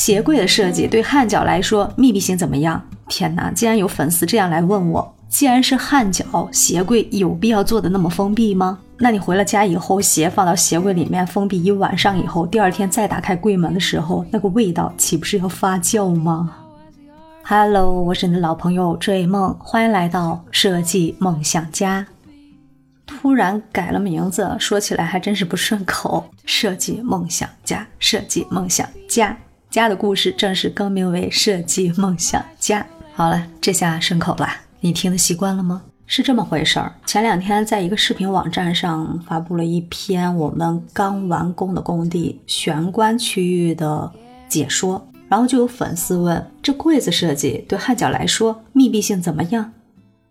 鞋柜的设计对汗脚来说密闭性怎么样？天哪！竟然有粉丝这样来问我。既然是汗脚，鞋柜有必要做的那么封闭吗？那你回了家以后，鞋放到鞋柜里面封闭一晚上以后，第二天再打开柜门的时候，那个味道岂不是要发酵吗？Hello，我是你的老朋友追梦，欢迎来到设计梦想家。突然改了名字，说起来还真是不顺口。设计梦想家，设计梦想家，家的故事正式更名为设计梦想家。好了，这下顺口了，你听的习惯了吗？是这么回事儿。前两天在一个视频网站上发布了一篇我们刚完工的工地玄关区域的解说，然后就有粉丝问：这柜子设计对焊脚来说密闭性怎么样？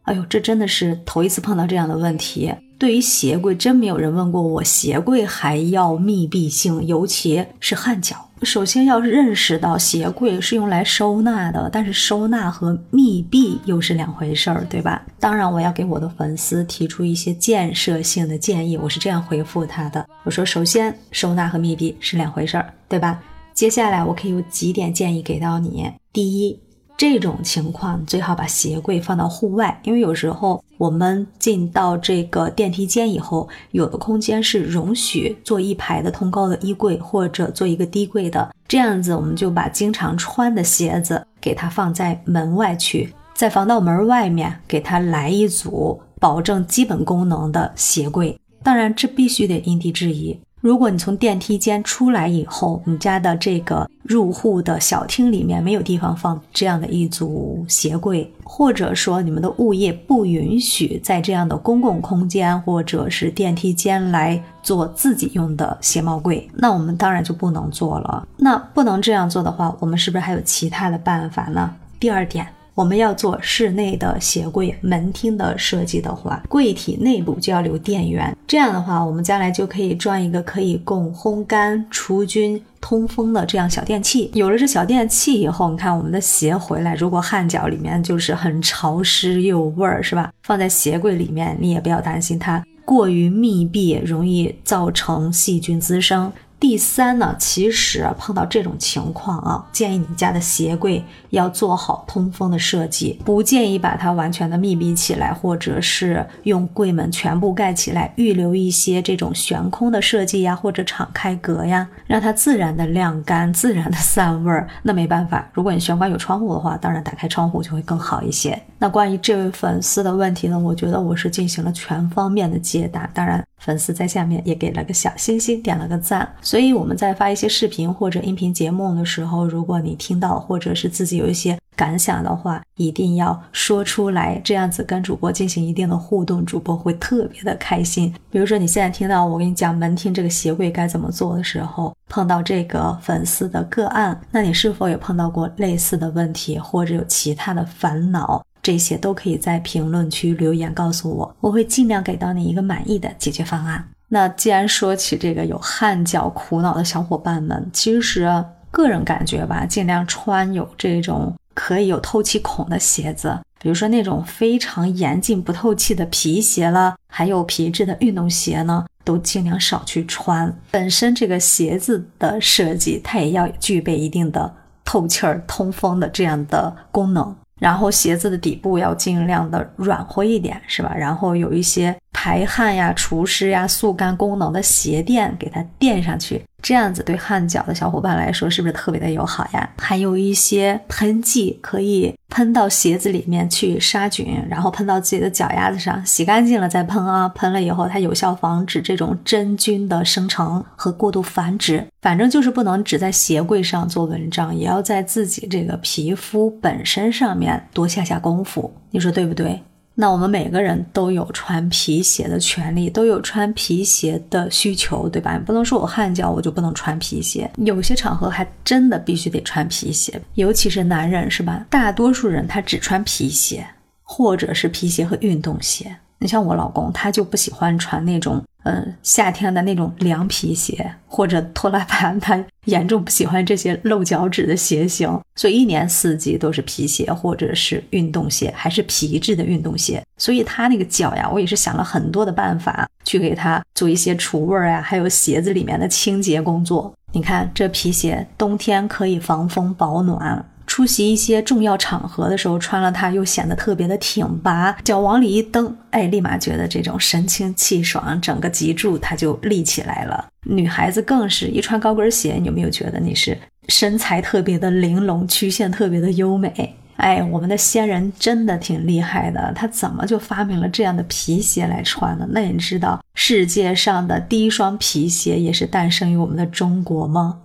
哎呦，这真的是头一次碰到这样的问题。对于鞋柜，真没有人问过我，鞋柜还要密闭性，尤其是焊脚。首先要认识到鞋柜是用来收纳的，但是收纳和密闭又是两回事儿，对吧？当然，我要给我的粉丝提出一些建设性的建议，我是这样回复他的：我说，首先，收纳和密闭是两回事儿，对吧？接下来，我可以有几点建议给到你。第一。这种情况最好把鞋柜放到户外，因为有时候我们进到这个电梯间以后，有的空间是容许做一排的通高的衣柜，或者做一个低柜的。这样子，我们就把经常穿的鞋子给它放在门外去，在防盗门外面给它来一组保证基本功能的鞋柜。当然，这必须得因地制宜。如果你从电梯间出来以后，你家的这个入户的小厅里面没有地方放这样的一组鞋柜，或者说你们的物业不允许在这样的公共空间或者是电梯间来做自己用的鞋帽柜，那我们当然就不能做了。那不能这样做的话，我们是不是还有其他的办法呢？第二点。我们要做室内的鞋柜门厅的设计的话，柜体内部就要留电源。这样的话，我们将来就可以装一个可以供烘干、除菌、通风的这样小电器。有了这小电器以后，你看我们的鞋回来，如果汗脚里面就是很潮湿又有味儿，是吧？放在鞋柜里面，你也不要担心它过于密闭，容易造成细菌滋生。第三呢，其实碰到这种情况啊，建议你家的鞋柜要做好通风的设计，不建议把它完全的密闭起来，或者是用柜门全部盖起来，预留一些这种悬空的设计呀，或者敞开格呀，让它自然的晾干，自然的散味儿。那没办法，如果你玄关有窗户的话，当然打开窗户就会更好一些。那关于这位粉丝的问题呢，我觉得我是进行了全方面的解答，当然。粉丝在下面也给了个小心心，点了个赞。所以我们在发一些视频或者音频节目的时候，如果你听到或者是自己有一些感想的话，一定要说出来，这样子跟主播进行一定的互动，主播会特别的开心。比如说你现在听到我跟你讲门厅这个鞋柜该怎么做的时候，碰到这个粉丝的个案，那你是否也碰到过类似的问题，或者有其他的烦恼？这些都可以在评论区留言告诉我，我会尽量给到你一个满意的解决方案。那既然说起这个有汗脚苦恼的小伙伴们，其实个人感觉吧，尽量穿有这种可以有透气孔的鞋子，比如说那种非常严禁不透气的皮鞋了，还有皮质的运动鞋呢，都尽量少去穿。本身这个鞋子的设计，它也要具备一定的透气儿、通风的这样的功能。然后鞋子的底部要尽量的软和一点，是吧？然后有一些排汗呀、除湿呀、速干功能的鞋垫，给它垫上去。这样子对汗脚的小伙伴来说，是不是特别的友好呀？还有一些喷剂可以喷到鞋子里面去杀菌，然后喷到自己的脚丫子上，洗干净了再喷啊。喷了以后，它有效防止这种真菌的生成和过度繁殖。反正就是不能只在鞋柜上做文章，也要在自己这个皮肤本身上面多下下功夫。你说对不对？那我们每个人都有穿皮鞋的权利，都有穿皮鞋的需求，对吧？你不能说我汗脚我就不能穿皮鞋，有些场合还真的必须得穿皮鞋，尤其是男人，是吧？大多数人他只穿皮鞋，或者是皮鞋和运动鞋。你像我老公，他就不喜欢穿那种嗯，夏天的那种凉皮鞋，或者拖拉板，他严重不喜欢这些露脚趾的鞋型，所以一年四季都是皮鞋或者是运动鞋，还是皮质的运动鞋。所以他那个脚呀，我也是想了很多的办法去给他做一些除味儿啊，还有鞋子里面的清洁工作。你看这皮鞋，冬天可以防风保暖。出席一些重要场合的时候，穿了它又显得特别的挺拔，脚往里一蹬，哎，立马觉得这种神清气爽，整个脊柱它就立起来了。女孩子更是一穿高跟鞋，你有没有觉得你是身材特别的玲珑，曲线特别的优美？哎，我们的先人真的挺厉害的，他怎么就发明了这样的皮鞋来穿呢？那你知道世界上的第一双皮鞋也是诞生于我们的中国吗？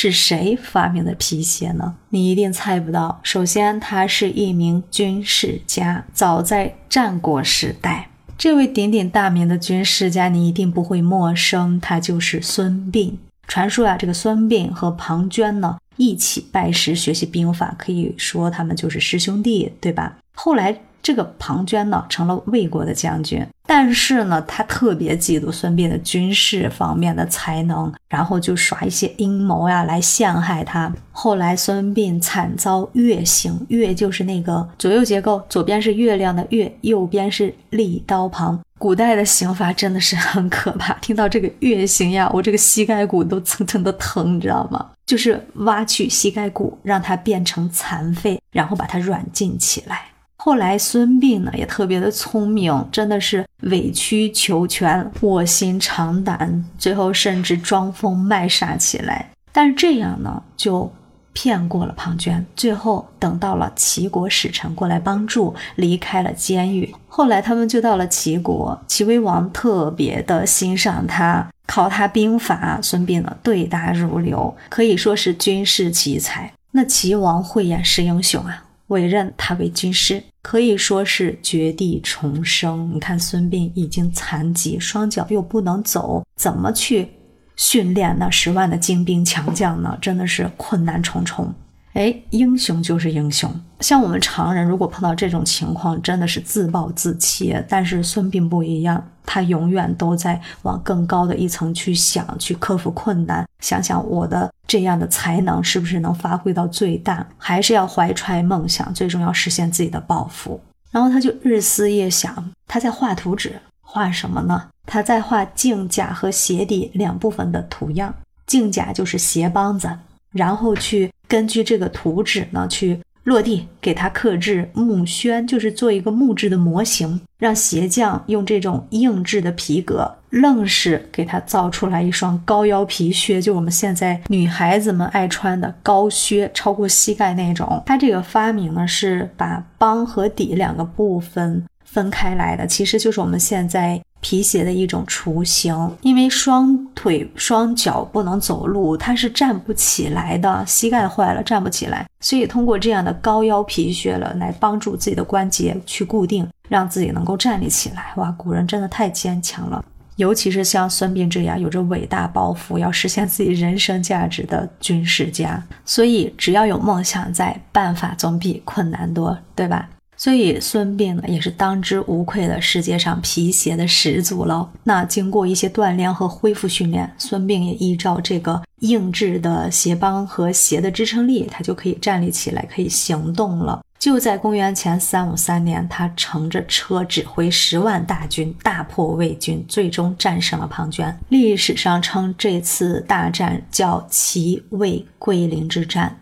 是谁发明的皮鞋呢？你一定猜不到。首先，他是一名军事家。早在战国时代，这位鼎鼎大名的军事家，你一定不会陌生。他就是孙膑。传说啊，这个孙膑和庞涓呢一起拜师学习兵法，可以说他们就是师兄弟，对吧？后来。这个庞涓呢，成了魏国的将军，但是呢，他特别嫉妒孙膑的军事方面的才能，然后就耍一些阴谋呀，来陷害他。后来孙膑惨遭月刑，月就是那个左右结构，左边是月亮的月，右边是利刀旁。古代的刑罚真的是很可怕，听到这个月刑呀，我这个膝盖骨都蹭蹭的疼，你知道吗？就是挖去膝盖骨，让它变成残废，然后把它软禁起来。后来孙膑呢也特别的聪明，真的是委曲求全、卧薪尝胆，最后甚至装疯卖傻起来。但是这样呢就骗过了庞涓。最后等到了齐国使臣过来帮助，离开了监狱。后来他们就到了齐国，齐威王特别的欣赏他，考他兵法。孙膑呢对答如流，可以说是军事奇才。那齐王慧眼识英雄啊。委任他为军师，可以说是绝地重生。你看，孙膑已经残疾，双脚又不能走，怎么去训练那十万的精兵强将呢？真的是困难重重。哎，英雄就是英雄。像我们常人，如果碰到这种情况，真的是自暴自弃。但是孙膑不一样，他永远都在往更高的一层去想，去克服困难。想想我的这样的才能是不是能发挥到最大，还是要怀揣梦想，最终要实现自己的抱负。然后他就日思夜想，他在画图纸，画什么呢？他在画镜甲和鞋底两部分的图样。镜甲就是鞋帮子。然后去根据这个图纸呢，去落地给它刻制木宣，就是做一个木质的模型，让鞋匠用这种硬质的皮革，愣是给它造出来一双高腰皮靴，就我们现在女孩子们爱穿的高靴，超过膝盖那种。它这个发明呢，是把帮和底两个部分分开来的，其实就是我们现在。皮鞋的一种雏形，因为双腿双脚不能走路，它是站不起来的，膝盖坏了站不起来，所以通过这样的高腰皮靴了，来帮助自己的关节去固定，让自己能够站立起来。哇，古人真的太坚强了，尤其是像孙膑这样有着伟大抱负、要实现自己人生价值的军事家，所以只要有梦想在，办法总比困难多，对吧？所以孙膑呢，也是当之无愧的世界上皮鞋的始祖喽。那经过一些锻炼和恢复训练，孙膑也依照这个硬质的鞋帮和鞋的支撑力，他就可以站立起来，可以行动了。就在公元前三五三年，他乘着车指挥十万大军大破魏军，最终战胜了庞涓。历史上称这次大战叫齐魏桂林之战。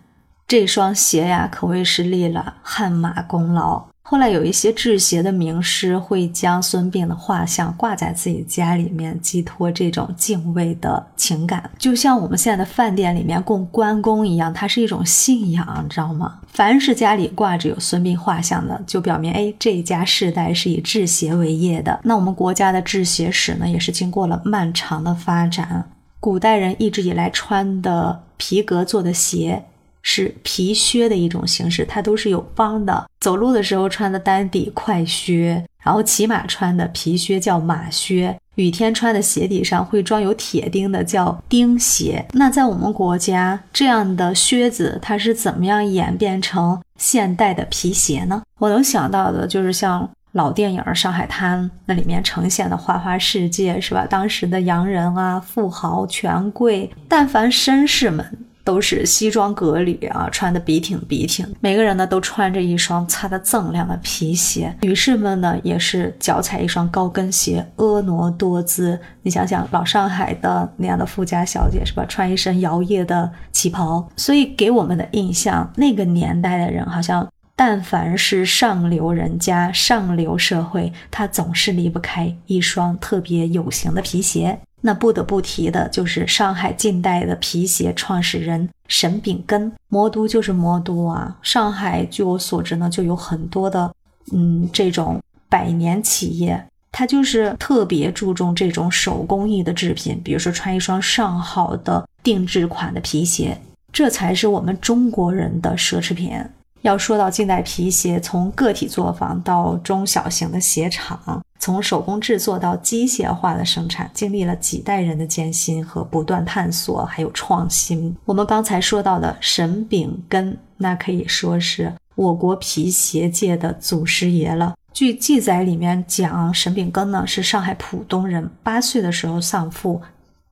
这双鞋呀，可谓是立了汗马功劳。后来有一些制鞋的名师会将孙膑的画像挂在自己家里面，寄托这种敬畏的情感，就像我们现在的饭店里面供关公一样，它是一种信仰，你知道吗？凡是家里挂着有孙膑画像的，就表明哎，这一家世代是以制鞋为业的。那我们国家的制鞋史呢，也是经过了漫长的发展。古代人一直以来穿的皮革做的鞋。是皮靴的一种形式，它都是有帮的。走路的时候穿的单底快靴，然后骑马穿的皮靴叫马靴，雨天穿的鞋底上会装有铁钉的叫钉鞋。那在我们国家，这样的靴子它是怎么样演变成现代的皮鞋呢？我能想到的就是像。老电影《上海滩》那里面呈现的花花世界，是吧？当时的洋人啊、富豪、权贵，但凡绅士们。都是西装革履啊，穿的笔挺笔挺。每个人呢都穿着一双擦得锃亮的皮鞋，女士们呢也是脚踩一双高跟鞋，婀娜多姿。你想想，老上海的那样的富家小姐是吧？穿一身摇曳的旗袍，所以给我们的印象，那个年代的人好像，但凡是上流人家、上流社会，他总是离不开一双特别有型的皮鞋。那不得不提的就是上海近代的皮鞋创始人沈秉根，魔都就是魔都啊！上海据我所知呢，就有很多的，嗯，这种百年企业，它就是特别注重这种手工艺的制品，比如说穿一双上好的定制款的皮鞋，这才是我们中国人的奢侈品。要说到近代皮鞋，从个体作坊到中小型的鞋厂，从手工制作到机械化的生产，经历了几代人的艰辛和不断探索，还有创新。我们刚才说到的沈秉根，那可以说是我国皮鞋界的祖师爷了。据记载里面讲，沈秉根呢是上海浦东人，八岁的时候丧父。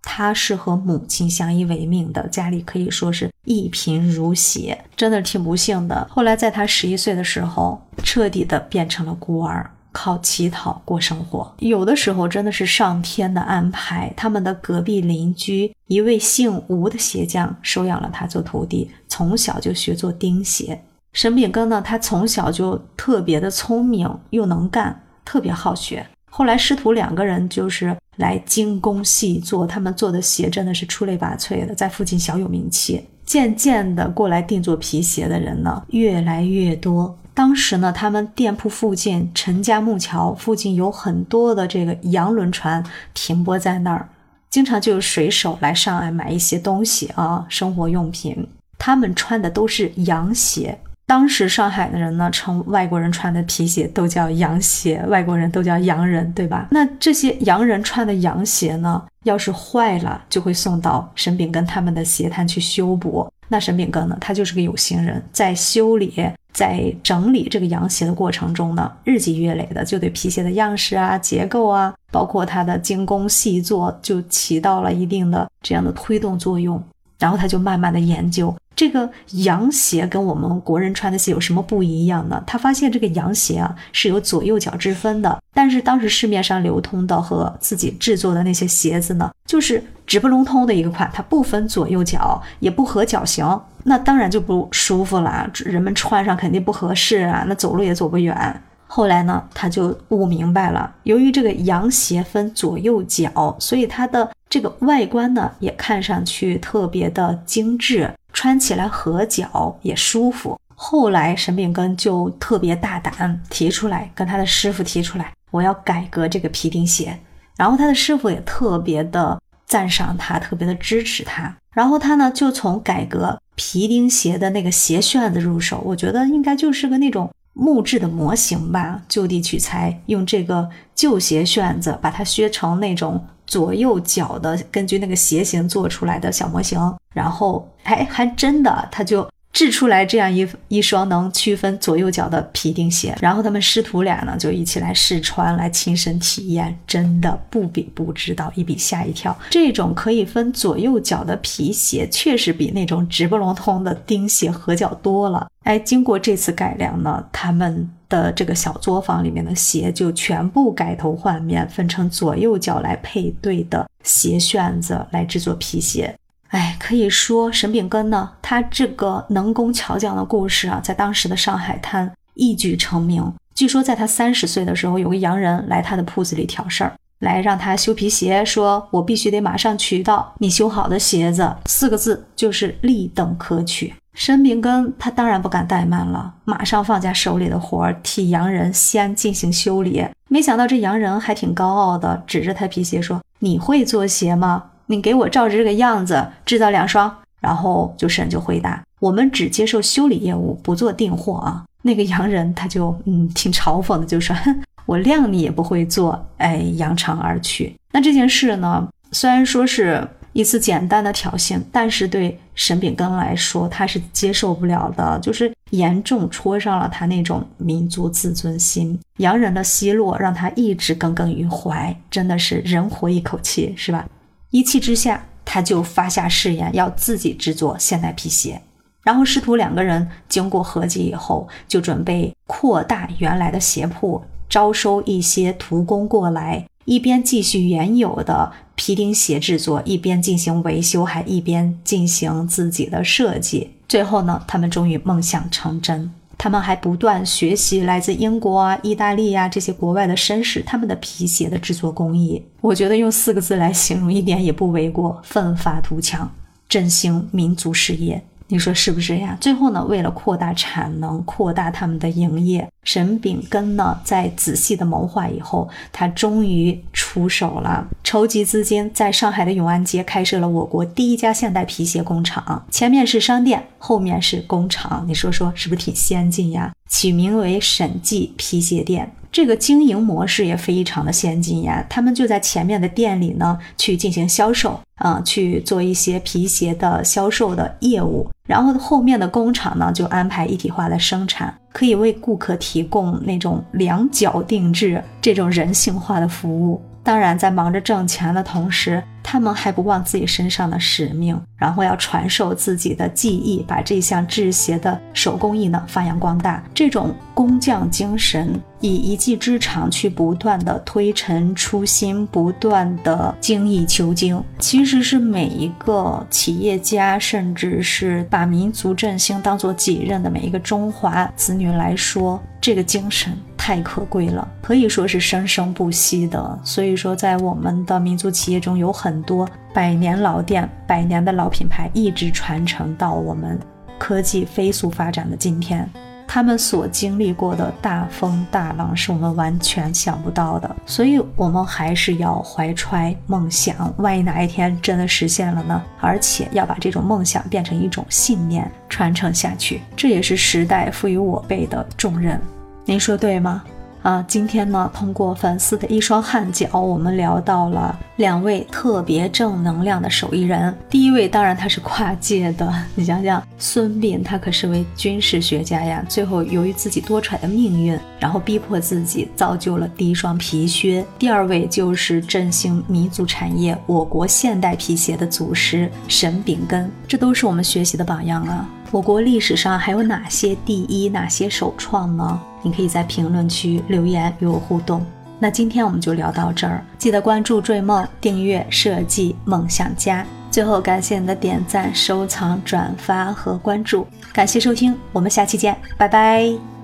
他是和母亲相依为命的，家里可以说是一贫如洗，真的挺不幸的。后来在他十一岁的时候，彻底的变成了孤儿，靠乞讨过生活。有的时候真的是上天的安排。他们的隔壁邻居一位姓吴的鞋匠收养了他做徒弟，从小就学做钉鞋。沈秉根呢，他从小就特别的聪明，又能干，特别好学。后来师徒两个人就是来精工细作，他们做的鞋真的是出类拔萃的，在附近小有名气。渐渐的，过来定做皮鞋的人呢越来越多。当时呢，他们店铺附近陈家木桥附近有很多的这个洋轮船停泊在那儿，经常就有水手来上海买一些东西啊，生活用品。他们穿的都是洋鞋。当时上海的人呢，称外国人穿的皮鞋都叫洋鞋，外国人都叫洋人，对吧？那这些洋人穿的洋鞋呢，要是坏了，就会送到沈秉根他们的鞋摊去修补。那沈秉根呢，他就是个有心人，在修理、在整理这个洋鞋的过程中呢，日积月累的就对皮鞋的样式啊、结构啊，包括它的精工细作，就起到了一定的这样的推动作用。然后他就慢慢的研究。这个洋鞋跟我们国人穿的鞋有什么不一样呢？他发现这个洋鞋啊是有左右脚之分的，但是当时市面上流通的和自己制作的那些鞋子呢，就是直不隆通的一个款，它不分左右脚，也不合脚型，那当然就不舒服了，人们穿上肯定不合适啊，那走路也走不远。后来呢，他就悟明白了，由于这个羊鞋分左右脚，所以它的这个外观呢也看上去特别的精致。穿起来合脚也舒服。后来沈秉根就特别大胆，提出来跟他的师傅提出来，我要改革这个皮钉鞋。然后他的师傅也特别的赞赏他，特别的支持他。然后他呢就从改革皮钉鞋的那个鞋楦子入手，我觉得应该就是个那种木质的模型吧，就地取材，用这个旧鞋楦子把它削成那种。左右脚的根据那个鞋型做出来的小模型，然后还还真的他就制出来这样一一双能区分左右脚的皮钉鞋，然后他们师徒俩呢就一起来试穿，来亲身体验，真的不比不知道，一比吓一跳。这种可以分左右脚的皮鞋，确实比那种直不隆通的钉鞋合脚多了。哎，经过这次改良呢，他们。的这个小作坊里面的鞋就全部改头换面，分成左右脚来配对的鞋楦子来制作皮鞋。哎，可以说沈秉根呢，他这个能工巧匠的故事啊，在当时的上海滩一举成名。据说在他三十岁的时候，有个洋人来他的铺子里挑事儿，来让他修皮鞋，说我必须得马上取到你修好的鞋子，四个字就是立等可取。沈秉根他当然不敢怠慢了，马上放下手里的活儿，替洋人先进行修理。没想到这洋人还挺高傲的，指着他皮鞋说：“你会做鞋吗？你给我照着这个样子制造两双。”然后就沈就回答：“我们只接受修理业务，不做订货啊。”那个洋人他就嗯挺嘲讽的，就说：“哼，我谅你也不会做。”哎，扬长而去。那这件事呢，虽然说是。一次简单的挑衅，但是对沈秉根来说，他是接受不了的。就是严重戳伤了他那种民族自尊心。洋人的奚落让他一直耿耿于怀，真的是人活一口气，是吧？一气之下，他就发下誓言，要自己制作现代皮鞋。然后师徒两个人经过合计以后，就准备扩大原来的鞋铺，招收一些徒工过来，一边继续原有的皮钉鞋制作，一边进行维修，还一边进行自己的设计。最后呢，他们终于梦想成真。他们还不断学习来自英国啊、意大利呀这些国外的绅士他们的皮鞋的制作工艺。我觉得用四个字来形容一点也不为过：奋发图强，振兴民族事业。你说是不是呀？最后呢，为了扩大产能，扩大他们的营业，沈炳根呢，在仔细的谋划以后，他终于出手了，筹集资金，在上海的永安街开设了我国第一家现代皮鞋工厂，前面是商店，后面是工厂。你说说，是不是挺先进呀？取名为沈记皮鞋店。这个经营模式也非常的先进呀，他们就在前面的店里呢去进行销售，啊，去做一些皮鞋的销售的业务，然后后面的工厂呢就安排一体化的生产，可以为顾客提供那种量脚定制这种人性化的服务。当然，在忙着挣钱的同时，他们还不忘自己身上的使命，然后要传授自己的技艺，把这项制鞋的手工艺呢发扬光大。这种工匠精神，以一技之长去不断的推陈出新，不断的精益求精，其实是每一个企业家，甚至是把民族振兴当做己任的每一个中华子女来说，这个精神。太可贵了，可以说是生生不息的。所以说，在我们的民族企业中，有很很多百年老店、百年的老品牌，一直传承到我们科技飞速发展的今天。他们所经历过的大风大浪，是我们完全想不到的。所以，我们还是要怀揣梦想，万一哪一天真的实现了呢？而且要把这种梦想变成一种信念，传承下去。这也是时代赋予我辈的重任。您说对吗？啊，今天呢，通过粉丝的一双汗脚，我们聊到了两位特别正能量的手艺人。第一位，当然他是跨界的，你想想，孙膑他可是位军事学家呀。最后由于自己多舛的命运，然后逼迫自己造就了第一双皮靴。第二位就是振兴民族产业、我国现代皮鞋的祖师沈炳根，这都是我们学习的榜样啊。我国历史上还有哪些第一、哪些首创呢？你可以在评论区留言与我互动。那今天我们就聊到这儿，记得关注“追梦”，订阅“设计梦想家”。最后，感谢你的点赞、收藏、转发和关注，感谢收听，我们下期见，拜拜。